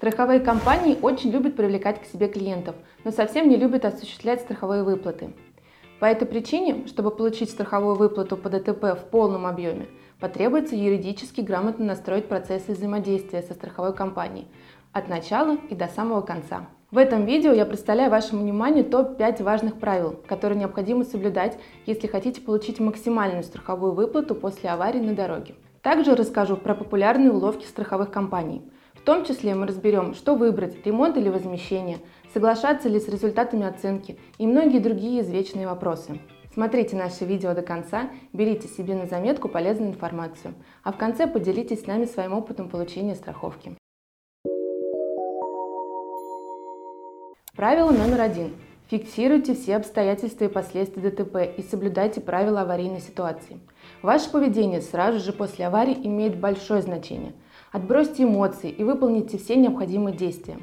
Страховые компании очень любят привлекать к себе клиентов, но совсем не любят осуществлять страховые выплаты. По этой причине, чтобы получить страховую выплату по ДТП в полном объеме, потребуется юридически грамотно настроить процессы взаимодействия со страховой компанией от начала и до самого конца. В этом видео я представляю вашему вниманию топ-5 важных правил, которые необходимо соблюдать, если хотите получить максимальную страховую выплату после аварии на дороге. Также расскажу про популярные уловки страховых компаний. В том числе мы разберем, что выбрать, ремонт или возмещение, соглашаться ли с результатами оценки и многие другие извечные вопросы. Смотрите наше видео до конца, берите себе на заметку полезную информацию, а в конце поделитесь с нами своим опытом получения страховки. Правило номер один. Фиксируйте все обстоятельства и последствия ДТП и соблюдайте правила аварийной ситуации. Ваше поведение сразу же после аварии имеет большое значение. Отбросьте эмоции и выполните все необходимые действия.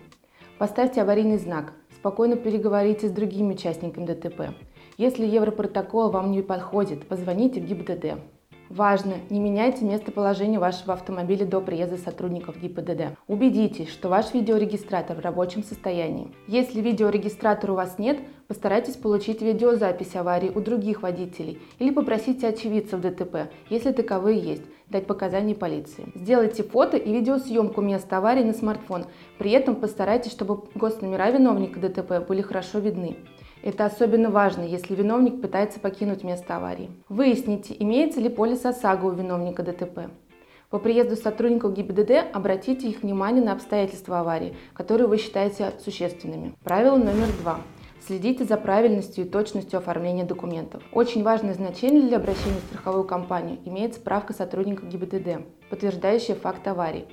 Поставьте аварийный знак, спокойно переговорите с другими участниками ДТП. Если европротокол вам не подходит, позвоните в ГИБДД. Важно, не меняйте местоположение вашего автомобиля до приезда сотрудников ГИБДД. Убедитесь, что ваш видеорегистратор в рабочем состоянии. Если видеорегистратора у вас нет, постарайтесь получить видеозапись аварии у других водителей или попросите очевидцев ДТП, если таковые есть, дать показания полиции. Сделайте фото и видеосъемку места аварии на смартфон. При этом постарайтесь, чтобы госномера виновника ДТП были хорошо видны. Это особенно важно, если виновник пытается покинуть место аварии. Выясните, имеется ли полис ОСАГО у виновника ДТП. По приезду сотрудников ГИБДД обратите их внимание на обстоятельства аварии, которые вы считаете существенными. Правило номер два. Следите за правильностью и точностью оформления документов. Очень важное значение для обращения в страховую компанию имеет справка сотрудника ГИБДД, подтверждающая факт аварии.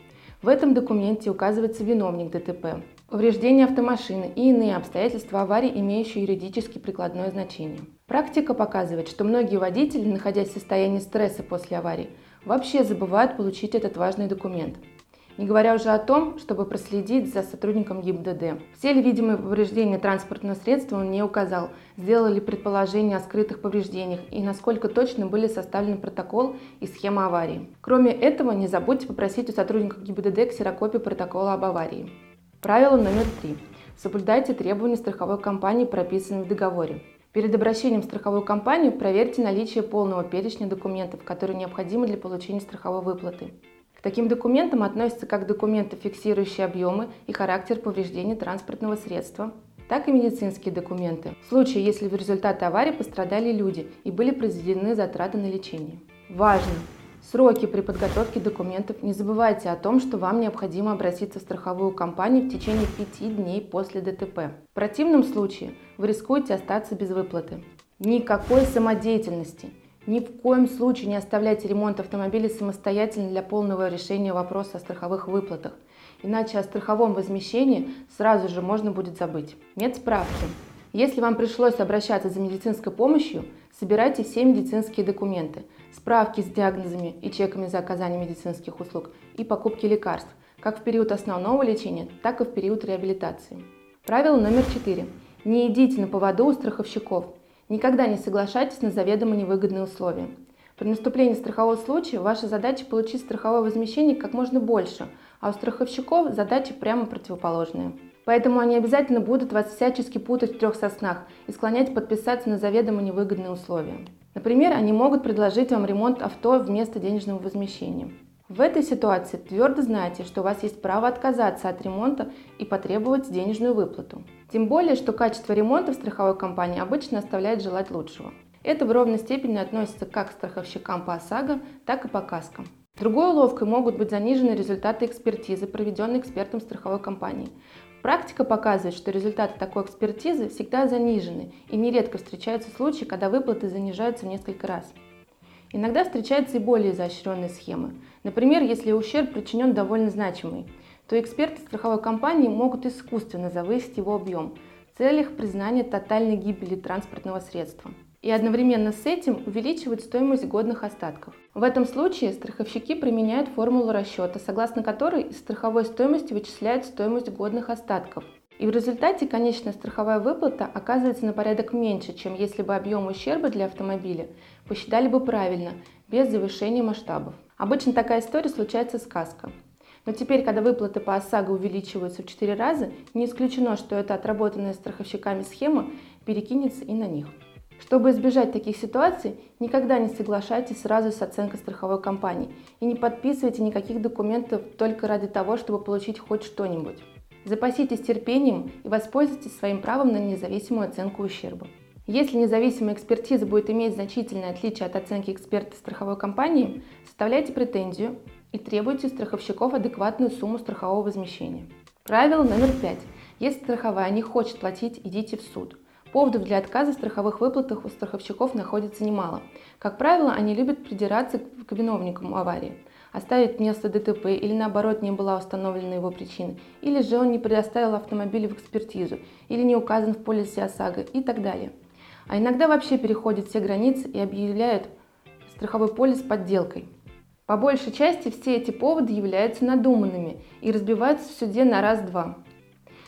В этом документе указывается виновник ДТП, повреждение автомашины и иные обстоятельства аварии, имеющие юридически прикладное значение. Практика показывает, что многие водители, находясь в состоянии стресса после аварии, вообще забывают получить этот важный документ. Не говоря уже о том, чтобы проследить за сотрудником ГИБДД. Все ли видимые повреждения транспортного средства он не указал, сделали ли предположение о скрытых повреждениях и насколько точно были составлены протокол и схема аварии. Кроме этого, не забудьте попросить у сотрудников ГИБДД ксерокопию протокола об аварии. Правило номер три. Соблюдайте требования страховой компании, прописанные в договоре. Перед обращением в страховую компанию проверьте наличие полного перечня документов, которые необходимы для получения страховой выплаты таким документам относятся как документы, фиксирующие объемы и характер повреждения транспортного средства, так и медицинские документы, в случае, если в результате аварии пострадали люди и были произведены затраты на лечение. Важно! Сроки при подготовке документов. Не забывайте о том, что вам необходимо обратиться в страховую компанию в течение пяти дней после ДТП. В противном случае вы рискуете остаться без выплаты. Никакой самодеятельности – ни в коем случае не оставляйте ремонт автомобиля самостоятельно для полного решения вопроса о страховых выплатах, иначе о страховом возмещении сразу же можно будет забыть. Нет справки. Если вам пришлось обращаться за медицинской помощью, собирайте все медицинские документы, справки с диагнозами и чеками за оказание медицинских услуг и покупки лекарств, как в период основного лечения, так и в период реабилитации. Правило номер четыре. Не идите на поводу у страховщиков – Никогда не соглашайтесь на заведомо невыгодные условия. При наступлении страхового случая ваша задача получить страховое возмещение как можно больше, а у страховщиков задача прямо противоположная. Поэтому они обязательно будут вас всячески путать в трех соснах и склонять подписаться на заведомо невыгодные условия. Например, они могут предложить вам ремонт авто вместо денежного возмещения. В этой ситуации твердо знайте, что у вас есть право отказаться от ремонта и потребовать денежную выплату. Тем более, что качество ремонта в страховой компании обычно оставляет желать лучшего. Это в ровной степени относится как к страховщикам по ОСАГО, так и по каскам. Другой уловкой могут быть занижены результаты экспертизы, проведенной экспертом страховой компании. Практика показывает, что результаты такой экспертизы всегда занижены, и нередко встречаются случаи, когда выплаты занижаются в несколько раз. Иногда встречаются и более изощренные схемы. Например, если ущерб причинен довольно значимый, то эксперты страховой компании могут искусственно завысить его объем в целях признания тотальной гибели транспортного средства и одновременно с этим увеличивать стоимость годных остатков. В этом случае страховщики применяют формулу расчета, согласно которой из страховой стоимости вычисляют стоимость годных остатков. И в результате конечная страховая выплата оказывается на порядок меньше, чем если бы объем ущерба для автомобиля посчитали бы правильно, без завышения масштабов. Обычно такая история случается с каско. Но теперь, когда выплаты по ОСАГО увеличиваются в 4 раза, не исключено, что эта отработанная страховщиками схема перекинется и на них. Чтобы избежать таких ситуаций, никогда не соглашайтесь сразу с оценкой страховой компании и не подписывайте никаких документов только ради того, чтобы получить хоть что-нибудь. Запаситесь терпением и воспользуйтесь своим правом на независимую оценку ущерба. Если независимая экспертиза будет иметь значительное отличие от оценки эксперта страховой компании, составляйте претензию и требуйте страховщиков адекватную сумму страхового возмещения. Правило номер пять. Если страховая не хочет платить, идите в суд. Поводов для отказа в страховых выплатах у страховщиков находится немало. Как правило, они любят придираться к виновникам аварии, оставить место ДТП или наоборот не была установлена его причина, или же он не предоставил автомобиль в экспертизу, или не указан в полисе ОСАГО и так далее. А иногда вообще переходят все границы и объявляют страховой полис подделкой. По большей части все эти поводы являются надуманными и разбиваются в суде на раз-два.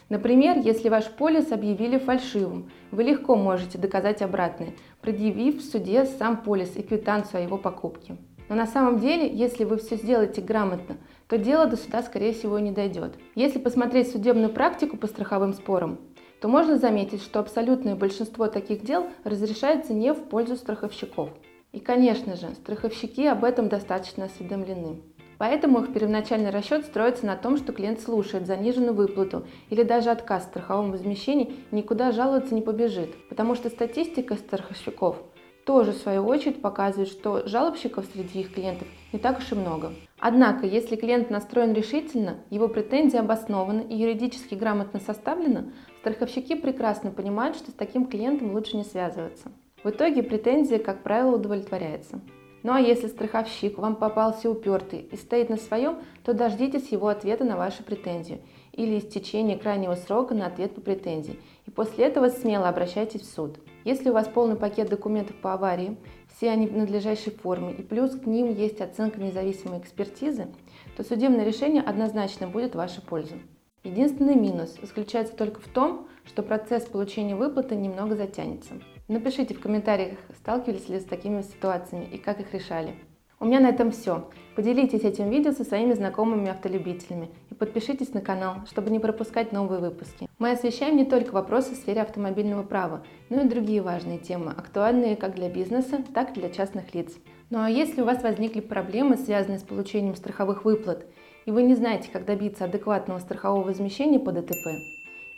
Например, если ваш полис объявили фальшивым, вы легко можете доказать обратное, предъявив в суде сам полис и квитанцию о его покупке. Но на самом деле, если вы все сделаете грамотно, то дело до суда, скорее всего, не дойдет. Если посмотреть судебную практику по страховым спорам, то можно заметить, что абсолютное большинство таких дел разрешается не в пользу страховщиков. И, конечно же, страховщики об этом достаточно осведомлены. Поэтому их первоначальный расчет строится на том, что клиент слушает заниженную выплату или даже отказ в страховом возмещении никуда жаловаться не побежит, потому что статистика страховщиков тоже в свою очередь показывает, что жалобщиков среди их клиентов не так уж и много. Однако, если клиент настроен решительно, его претензии обоснованы и юридически грамотно составлены, страховщики прекрасно понимают, что с таким клиентом лучше не связываться. В итоге претензия, как правило, удовлетворяется. Ну а если страховщик вам попался упертый и стоит на своем, то дождитесь его ответа на вашу претензию или истечения крайнего срока на ответ по претензии. И после этого смело обращайтесь в суд. Если у вас полный пакет документов по аварии, все они в надлежащей форме, и плюс к ним есть оценка независимой экспертизы, то судебное решение однозначно будет в вашу пользу. Единственный минус заключается только в том, что процесс получения выплаты немного затянется. Напишите в комментариях, сталкивались ли с такими ситуациями и как их решали. У меня на этом все. Поделитесь этим видео со своими знакомыми автолюбителями и подпишитесь на канал, чтобы не пропускать новые выпуски. Мы освещаем не только вопросы в сфере автомобильного права, но и другие важные темы, актуальные как для бизнеса, так и для частных лиц. Ну а если у вас возникли проблемы, связанные с получением страховых выплат, и вы не знаете, как добиться адекватного страхового возмещения по ДТП,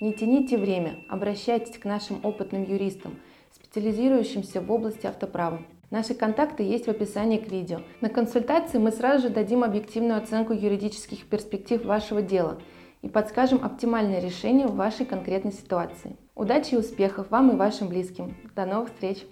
не тяните время, обращайтесь к нашим опытным юристам – специализирующимся в области автоправа. Наши контакты есть в описании к видео. На консультации мы сразу же дадим объективную оценку юридических перспектив вашего дела и подскажем оптимальное решение в вашей конкретной ситуации. Удачи и успехов вам и вашим близким. До новых встреч!